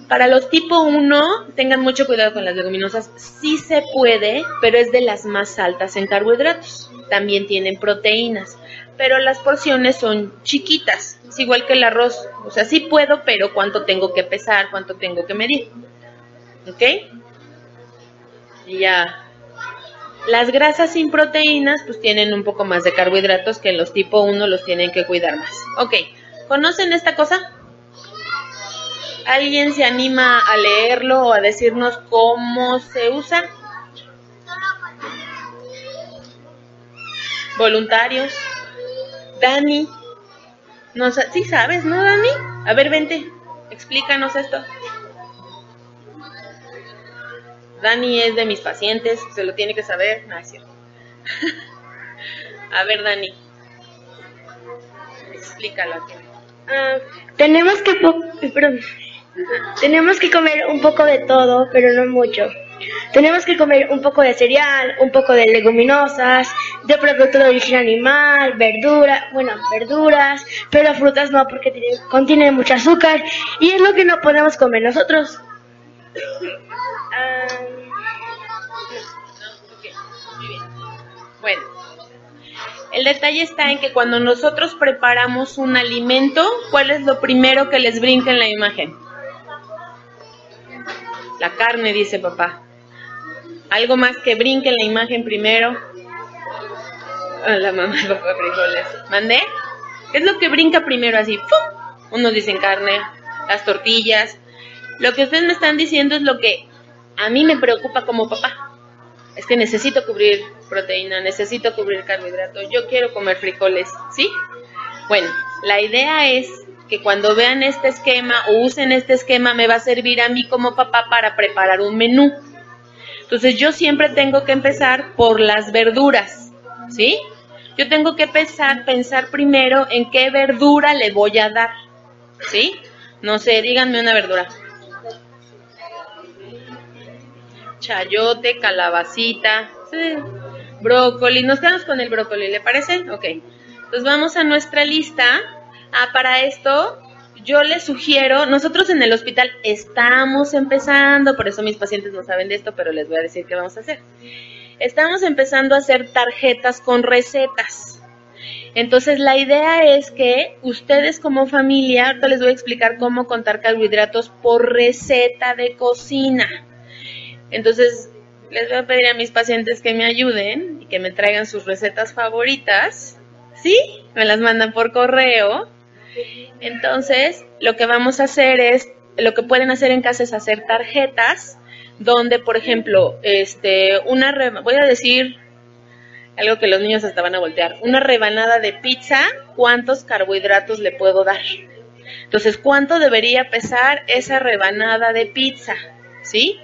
Para los tipo 1, tengan mucho cuidado con las leguminosas. Sí se puede, pero es de las más altas en carbohidratos. También tienen proteínas pero las porciones son chiquitas, es igual que el arroz, o sea, sí puedo, pero cuánto tengo que pesar, cuánto tengo que medir. ¿Ok? Y ya. Las grasas sin proteínas pues tienen un poco más de carbohidratos que los tipo 1 los tienen que cuidar más. Ok, ¿conocen esta cosa? ¿Alguien se anima a leerlo o a decirnos cómo se usa? Voluntarios. Dani. No, sí sabes, ¿no, Dani? A ver, vente, explícanos esto. Dani es de mis pacientes, se lo tiene que saber. No. A ver, Dani. Explícalo aquí. Ah, tenemos que perdón, tenemos que comer un poco de todo, pero no mucho. Tenemos que comer un poco de cereal, un poco de leguminosas, de producto de origen animal, verduras, bueno, verduras, pero frutas no porque contienen mucho azúcar y es lo que no podemos comer nosotros. Bueno, El detalle está en que cuando nosotros preparamos un alimento, ¿cuál es lo primero que les brinca en la imagen? La carne, dice papá. Algo más que brinque en la imagen primero. Ah, la mamá y papá frijoles. ¿Mandé? ¿Qué es lo que brinca primero así? ¡Fum! Unos dicen carne, las tortillas. Lo que ustedes me están diciendo es lo que a mí me preocupa como papá. Es que necesito cubrir proteína, necesito cubrir carbohidratos, yo quiero comer frijoles, ¿sí? Bueno, la idea es que cuando vean este esquema o usen este esquema me va a servir a mí como papá para preparar un menú. Entonces yo siempre tengo que empezar por las verduras, ¿sí? Yo tengo que pensar, pensar primero en qué verdura le voy a dar, ¿sí? No sé, díganme una verdura. Chayote, calabacita, brócoli. Nos quedamos con el brócoli, ¿le parece? Ok. Entonces vamos a nuestra lista. Ah, para esto yo les sugiero, nosotros en el hospital estamos empezando, por eso mis pacientes no saben de esto, pero les voy a decir qué vamos a hacer. Estamos empezando a hacer tarjetas con recetas. Entonces la idea es que ustedes como familia, ahorita les voy a explicar cómo contar carbohidratos por receta de cocina. Entonces les voy a pedir a mis pacientes que me ayuden y que me traigan sus recetas favoritas. ¿Sí? Me las mandan por correo. Entonces, lo que vamos a hacer es, lo que pueden hacer en casa es hacer tarjetas donde, por ejemplo, este, una, voy a decir algo que los niños hasta van a voltear, una rebanada de pizza, ¿cuántos carbohidratos le puedo dar? Entonces, ¿cuánto debería pesar esa rebanada de pizza? ¿Sí?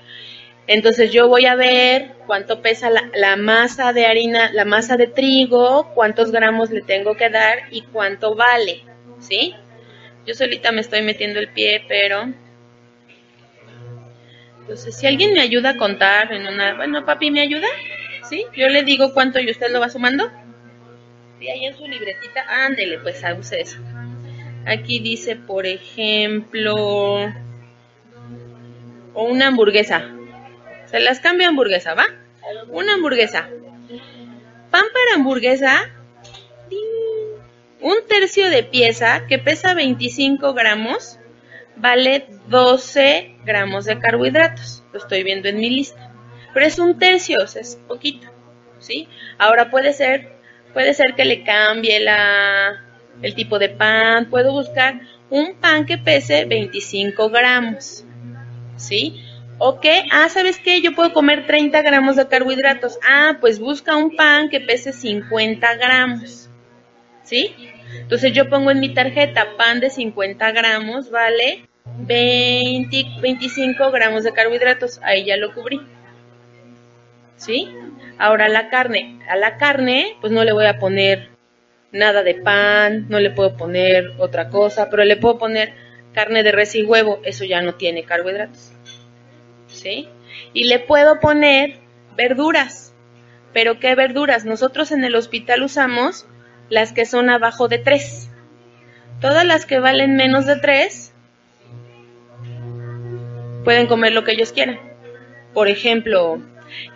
Entonces yo voy a ver cuánto pesa la, masa de harina, la masa de trigo, cuántos gramos le tengo que dar y cuánto vale, ¿sí? Yo solita me estoy metiendo el pie, pero... Entonces, si alguien me ayuda a contar en una... Bueno, papi, ¿me ayuda? ¿Sí? Yo le digo cuánto y usted lo va sumando. Sí, ahí en su libretita, ándele, pues use eso. Aquí dice, por ejemplo, o una hamburguesa. Se las cambio a hamburguesa, ¿va? Una hamburguesa. Pan para hamburguesa. Un tercio de pieza que pesa 25 gramos vale 12 gramos de carbohidratos. Lo estoy viendo en mi lista. Pero es un tercio, o sea, es poquito. ¿Sí? Ahora puede ser, puede ser que le cambie la, el tipo de pan. Puedo buscar un pan que pese 25 gramos. ¿Sí? Ok, ah, ¿sabes qué? Yo puedo comer 30 gramos de carbohidratos. Ah, pues busca un pan que pese 50 gramos. ¿Sí? Entonces yo pongo en mi tarjeta pan de 50 gramos, vale 20, 25 gramos de carbohidratos. Ahí ya lo cubrí. ¿Sí? Ahora la carne. A la carne, pues no le voy a poner nada de pan, no le puedo poner otra cosa, pero le puedo poner carne de res y huevo. Eso ya no tiene carbohidratos. Y le puedo poner verduras. ¿Pero qué verduras? Nosotros en el hospital usamos las que son abajo de 3. Todas las que valen menos de 3 pueden comer lo que ellos quieran. Por ejemplo,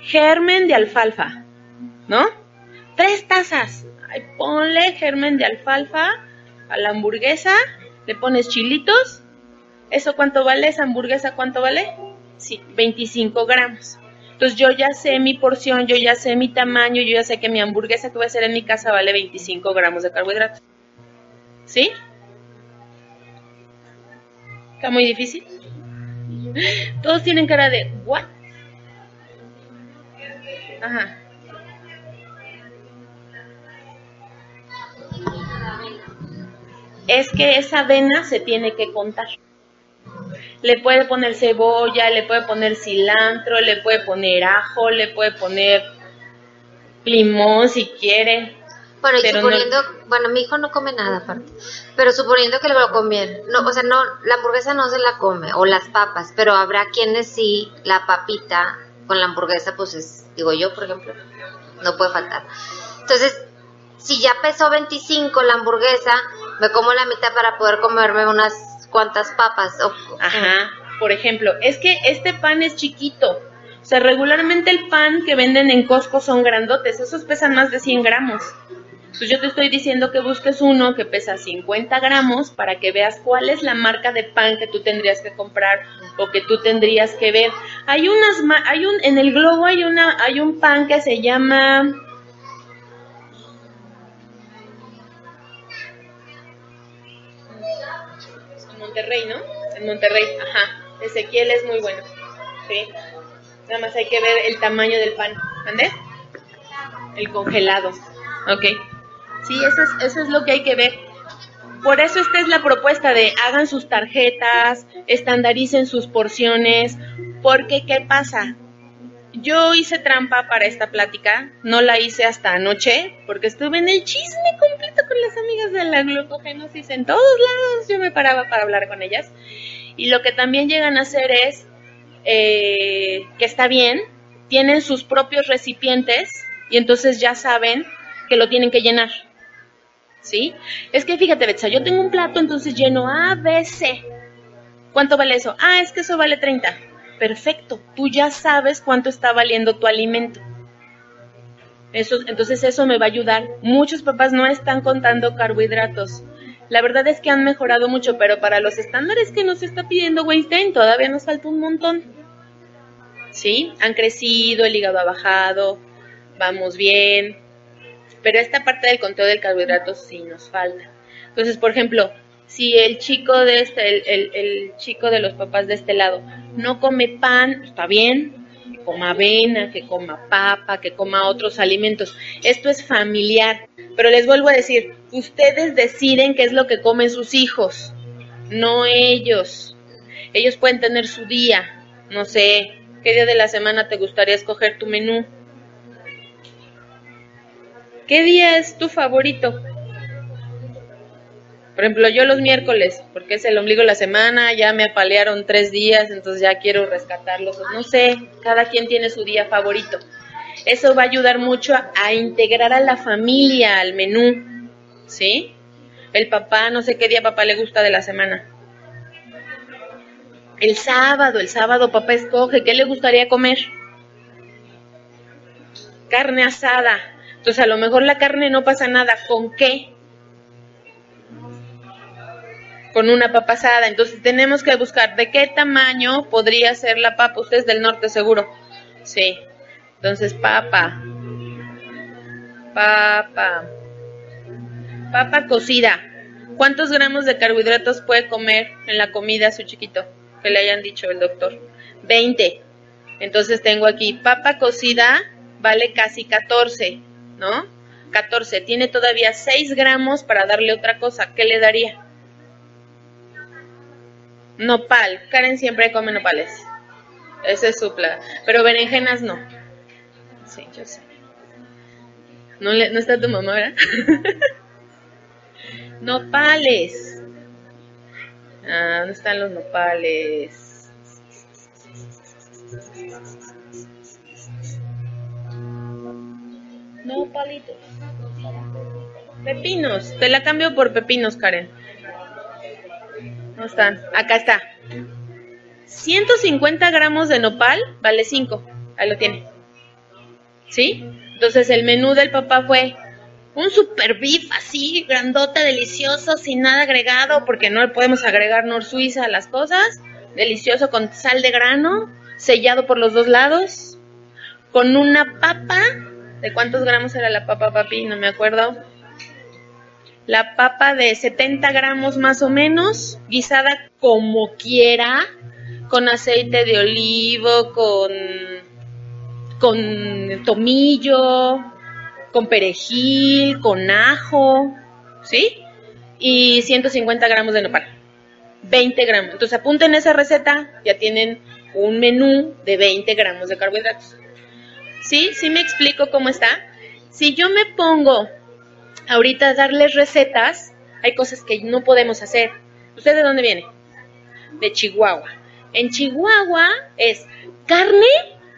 germen de alfalfa, ¿no? Tres tazas. Ay, ponle germen de alfalfa a la hamburguesa, le pones chilitos. ¿Eso cuánto vale? ¿Esa hamburguesa cuánto vale? Sí, 25 gramos. Entonces yo ya sé mi porción, yo ya sé mi tamaño, yo ya sé que mi hamburguesa que voy a hacer en mi casa vale 25 gramos de carbohidratos. ¿Sí? ¿Está muy difícil? Todos tienen cara de, ¿what? Ajá. Es que esa avena se tiene que contar le puede poner cebolla, le puede poner cilantro, le puede poner ajo, le puede poner limón si quiere. Bueno, y suponiendo, bueno, mi hijo no come nada aparte, pero suponiendo que lo comiera, no, o sea, no, la hamburguesa no se la come, o las papas, pero habrá quienes sí, la papita con la hamburguesa, pues es, digo yo, por ejemplo, no puede faltar. Entonces, si ya pesó 25 la hamburguesa, me como la mitad para poder comerme unas cuántas papas. Ajá, por ejemplo, es que este pan es chiquito. O sea, regularmente el pan que venden en Costco son grandotes, esos pesan más de 100 gramos. Entonces yo te estoy diciendo que busques uno que pesa 50 gramos para que veas cuál es la marca de pan que tú tendrías que comprar o que tú tendrías que ver. Hay unas, hay un, en el globo hay una, hay un pan que se llama Monterrey, ¿no? En Monterrey, ajá. Ezequiel es muy bueno. Sí. Nada más hay que ver el tamaño del pan. ¿Ande? El congelado. Ok. Sí, eso es, eso es lo que hay que ver. Por eso esta es la propuesta de hagan sus tarjetas, estandaricen sus porciones, porque ¿qué pasa? Yo hice trampa para esta plática, no la hice hasta anoche, porque estuve en el chisme completo con las amigas de la glucogenosis en todos lados, yo me paraba para hablar con ellas. Y lo que también llegan a hacer es, eh, que está bien, tienen sus propios recipientes y entonces ya saben que lo tienen que llenar. ¿Sí? Es que fíjate, Betsa, yo tengo un plato, entonces lleno A, B. ¿Cuánto vale eso? Ah, es que eso vale 30 perfecto, tú ya sabes cuánto está valiendo tu alimento. Eso, entonces eso me va a ayudar. Muchos papás no están contando carbohidratos. La verdad es que han mejorado mucho, pero para los estándares que nos está pidiendo Weinstein todavía nos falta un montón. ¿Sí? Han crecido, el hígado ha bajado, vamos bien. Pero esta parte del conteo del carbohidrato sí nos falta. Entonces, por ejemplo, si el chico de este, el, chico de los papás de este lado no come pan, está bien, que coma avena, que coma papa, que coma otros alimentos. Esto es familiar. Pero les vuelvo a decir, ustedes deciden qué es lo que comen sus hijos, no ellos. Ellos pueden tener su día, no sé, ¿qué día de la semana te gustaría escoger tu menú? ¿Qué día es tu favorito? Por ejemplo, yo los miércoles, porque es el ombligo de la semana, ya me apalearon tres días, entonces ya quiero rescatarlos. No sé, cada quien tiene su día favorito. Eso va a ayudar mucho a, integrar a la familia al menú, ¿sí? El papá, no sé qué día papá le gusta de la semana. El sábado, el sábado papá escoge, ¿qué le gustaría comer? Carne asada. Entonces a lo mejor la carne no pasa nada. ¿Con qué? Con una papa asada. Entonces tenemos que buscar de qué tamaño podría ser la papa. Ustedes del norte seguro. Sí. Entonces papa. Papa. Papa cocida. ¿Cuántos gramos de carbohidratos puede comer en la comida su chiquito? Que le hayan dicho el doctor. 20. Entonces tengo aquí papa cocida vale casi 14, ¿no? 14. Tiene todavía 6 gramos para darle otra cosa. ¿Qué le daría? Nopal. Karen siempre come nopales. Ese es su. Pero berenjenas no. Sí, yo sé. No, le, no está tu mamá, ¿verdad? nopales. Ah, ¿dónde están los nopales? Nopalitos. Pepinos. Te la cambio por pepinos, Karen. Están. Acá está. 150 gramos de nopal vale 5. Ahí lo tiene. ¿Sí? Entonces el menú del papá fue un super beef así, grandota, delicioso, sin nada agregado, porque no le podemos agregar nor suiza a las cosas. Delicioso con sal de grano, sellado por los dos lados. Con una papa. ¿De cuántos gramos era la papa, papi? No me acuerdo la papa de 70 gramos más o menos, guisada como quiera, con aceite de olivo, con, con tomillo, con perejil, con ajo, ¿sí? Y 150 gramos de nopal. 20 gramos. Entonces apunten esa receta, ya tienen un menú de 20 gramos de carbohidratos. ¿Sí? ¿Sí me explico cómo está? Si yo me pongo ahorita darles recetas, hay cosas que no podemos hacer. ¿Usted de dónde viene? De Chihuahua. En Chihuahua es carne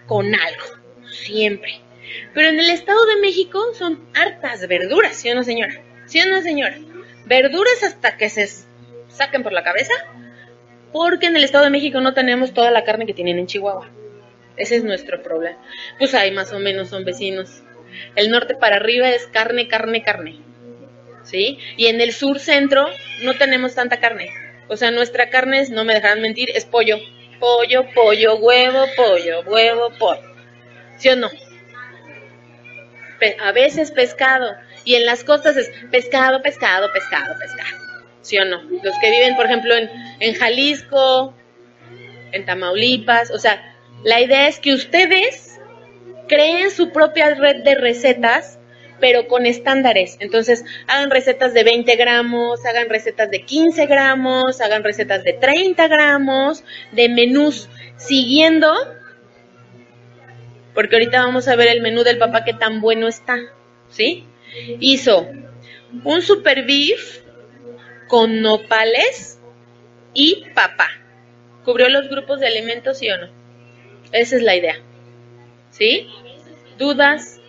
con algo, siempre. Pero en el Estado de México son hartas verduras, ¿sí o no, señora? ¿Sí o no, señora? Verduras hasta que se saquen por la cabeza, porque en el Estado de México no tenemos toda la carne que tienen en Chihuahua. Ese es nuestro problema. Pues ahí más o menos son vecinos. El norte para arriba es carne, carne, carne. ¿Sí? Y en el sur centro no tenemos tanta carne. O sea, nuestra carne, es, no me dejarán mentir, es pollo. Pollo, pollo, huevo, pollo, huevo, pollo. ¿Sí o no? a veces pescado. Y en las costas es pescado, pescado, pescado, pescado. ¿Sí o no? Los que viven, por ejemplo, en, en Jalisco, en Tamaulipas, o sea, la idea es que ustedes creen su propia red de recetas, pero con estándares. Entonces, hagan recetas de 20 gramos, hagan recetas de 15 gramos, hagan recetas de 30 gramos, de menús, siguiendo, porque ahorita vamos a ver el menú del papá que tan bueno está, ¿sí? Hizo un super beef con nopales y papa. ¿Cubrió los grupos de alimentos, sí o no? Esa es la idea. ¿Sí? Dudas,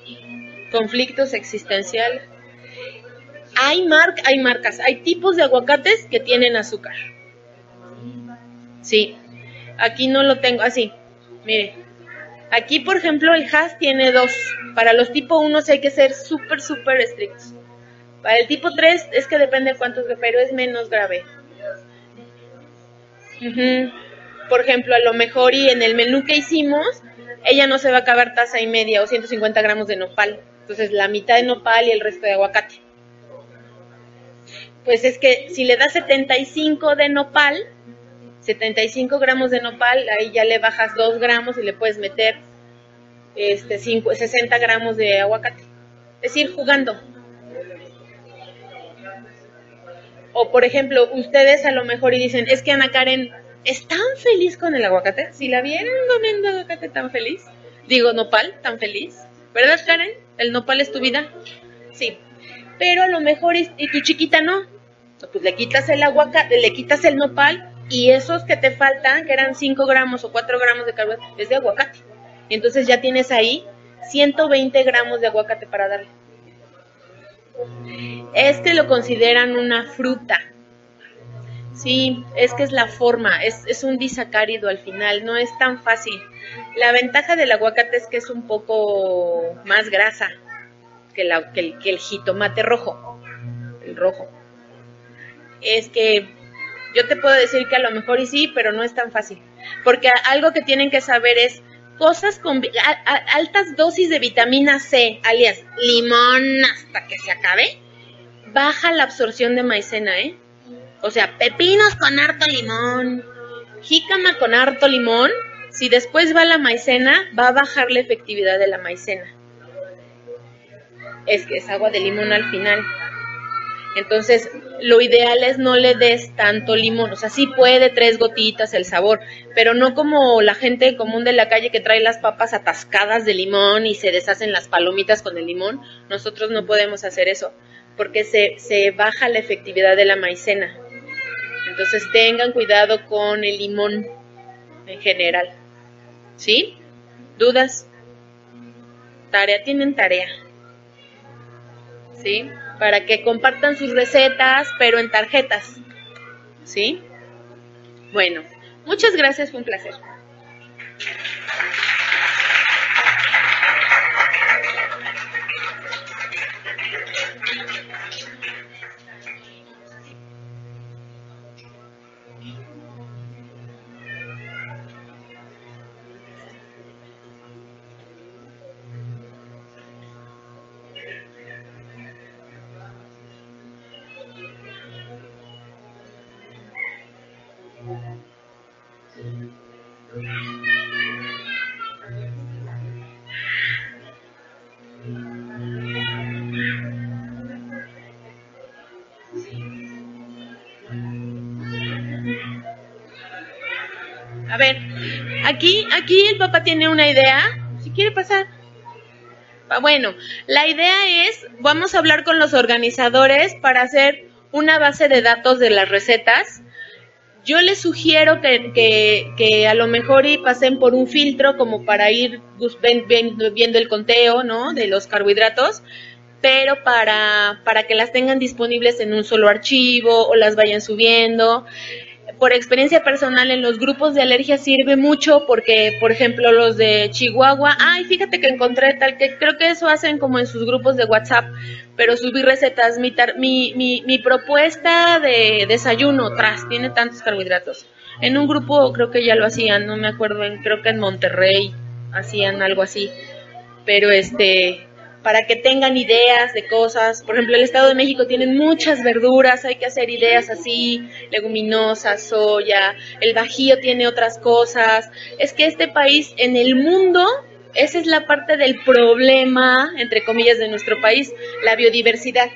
conflictos existenciales. Hay, hay marcas, hay tipos de aguacates que tienen azúcar. Sí. Aquí no lo tengo así. Mire. Aquí, por ejemplo, el Haas tiene dos. Para los tipo 1 hay que ser súper, súper estrictos. Para el tipo 3 es que depende de cuántos, pero es menos grave. Por ejemplo, a lo mejor y en el menú que hicimos, ella no se va a acabar taza y media o 150 gramos de nopal. Entonces, la mitad de nopal y el resto de aguacate. Pues es que si le das 75 de nopal, 75 gramos de nopal, ahí ya le bajas 2 gramos y le puedes meter este 5, 60 gramos de aguacate. Es ir jugando. O por ejemplo, ustedes a lo mejor y dicen, es que Ana Karen es tan feliz con el aguacate. Si la vieran comiendo aguacate tan feliz, digo nopal, tan feliz. ¿Verdad, Karen? ¿El nopal es tu vida? Sí. Pero a lo mejor, y, tu chiquita no. Pues le quitas el aguacate, le quitas el nopal y esos que te faltan, que eran 5 gramos o 4 gramos de carbohidratos, es de aguacate. Y entonces ya tienes ahí 120 gramos de aguacate para darle. Este lo consideran una fruta. Sí, es que es la forma, es, es un disacárido al final, no es tan fácil. La ventaja del aguacate es que es un poco más grasa que, la, que, el, jitomate rojo, el rojo. Es que yo te puedo decir que a lo mejor y sí, pero no es tan fácil. Porque algo que tienen que saber es cosas con altas dosis de vitamina C, alias limón hasta que se acabe, baja la absorción de maicena, ¿eh? O sea, pepinos con harto limón, jícama con harto limón, si después va la maicena, va a bajar la efectividad de la maicena. Es que es agua de limón al final. Entonces, lo ideal es no le des tanto limón, o sea, sí puede tres gotitas el sabor, pero no como la gente común de la calle que trae las papas atascadas de limón y se deshacen las palomitas con el limón. Nosotros no podemos hacer eso, porque se, se baja la efectividad de la maicena. Entonces, tengan cuidado con el limón en general. ¿Sí? ¿Dudas? Tarea, tienen tarea. ¿Sí? para que compartan sus recetas, pero en tarjetas. ¿Sí? Bueno, muchas gracias, fue un placer. Aquí, aquí el papá tiene una idea. Si quiere pasar. Ah, bueno, la idea es, vamos a hablar con los organizadores para hacer una base de datos de las recetas. Yo les sugiero que, que, a lo mejor y pasen por un filtro como para ir viendo el conteo, ¿no? De los carbohidratos, pero para, para que las tengan disponibles en un solo archivo o las vayan subiendo por experiencia personal en los grupos de alergia sirve mucho porque, por ejemplo, los de Chihuahua, ay, fíjate que encontré tal que creo que eso hacen como en sus grupos de WhatsApp, pero subí recetas. Mi, mi, mi, mi propuesta de desayuno, tras, tiene tantos carbohidratos. En un grupo creo que ya lo hacían, no me acuerdo, en, creo que en Monterrey hacían algo así. Pero este, para que tengan ideas de cosas. Por ejemplo, el Estado de México tiene muchas verduras, hay que hacer ideas así, leguminosas, soya, el Bajío tiene otras cosas. Es que este país en el mundo, esa es la parte del problema, entre comillas, de nuestro país, la biodiversidad.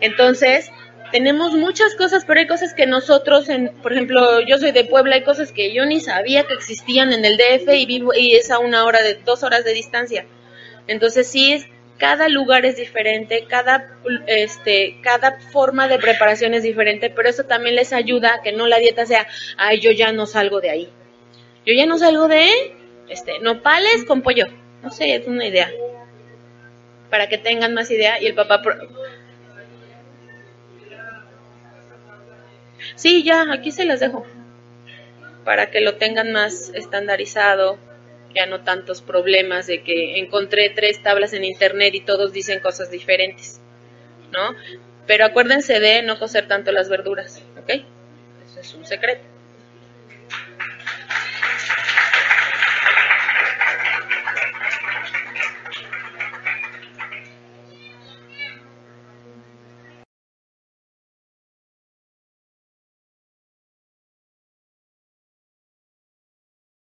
Entonces, tenemos muchas cosas, pero hay cosas que nosotros, en, por ejemplo, yo soy de Puebla, hay cosas que yo ni sabía que existían en el DF y vivo y es a una hora de dos horas de distancia. Entonces sí, cada lugar es diferente, cada este, cada forma de preparación es diferente, pero eso también les ayuda a que no la dieta sea, ay, yo ya no salgo de ahí. Yo ya no salgo de este nopales con pollo. No sé, es una idea. Para que tengan más idea y el papá Sí, ya, aquí se las dejo. Para que lo tengan más estandarizado, ya no tantos problemas de que encontré tres tablas en internet y todos dicen cosas diferentes, ¿no? Pero acuérdense de no cocer tanto las verduras, ¿ok? Eso es un secreto.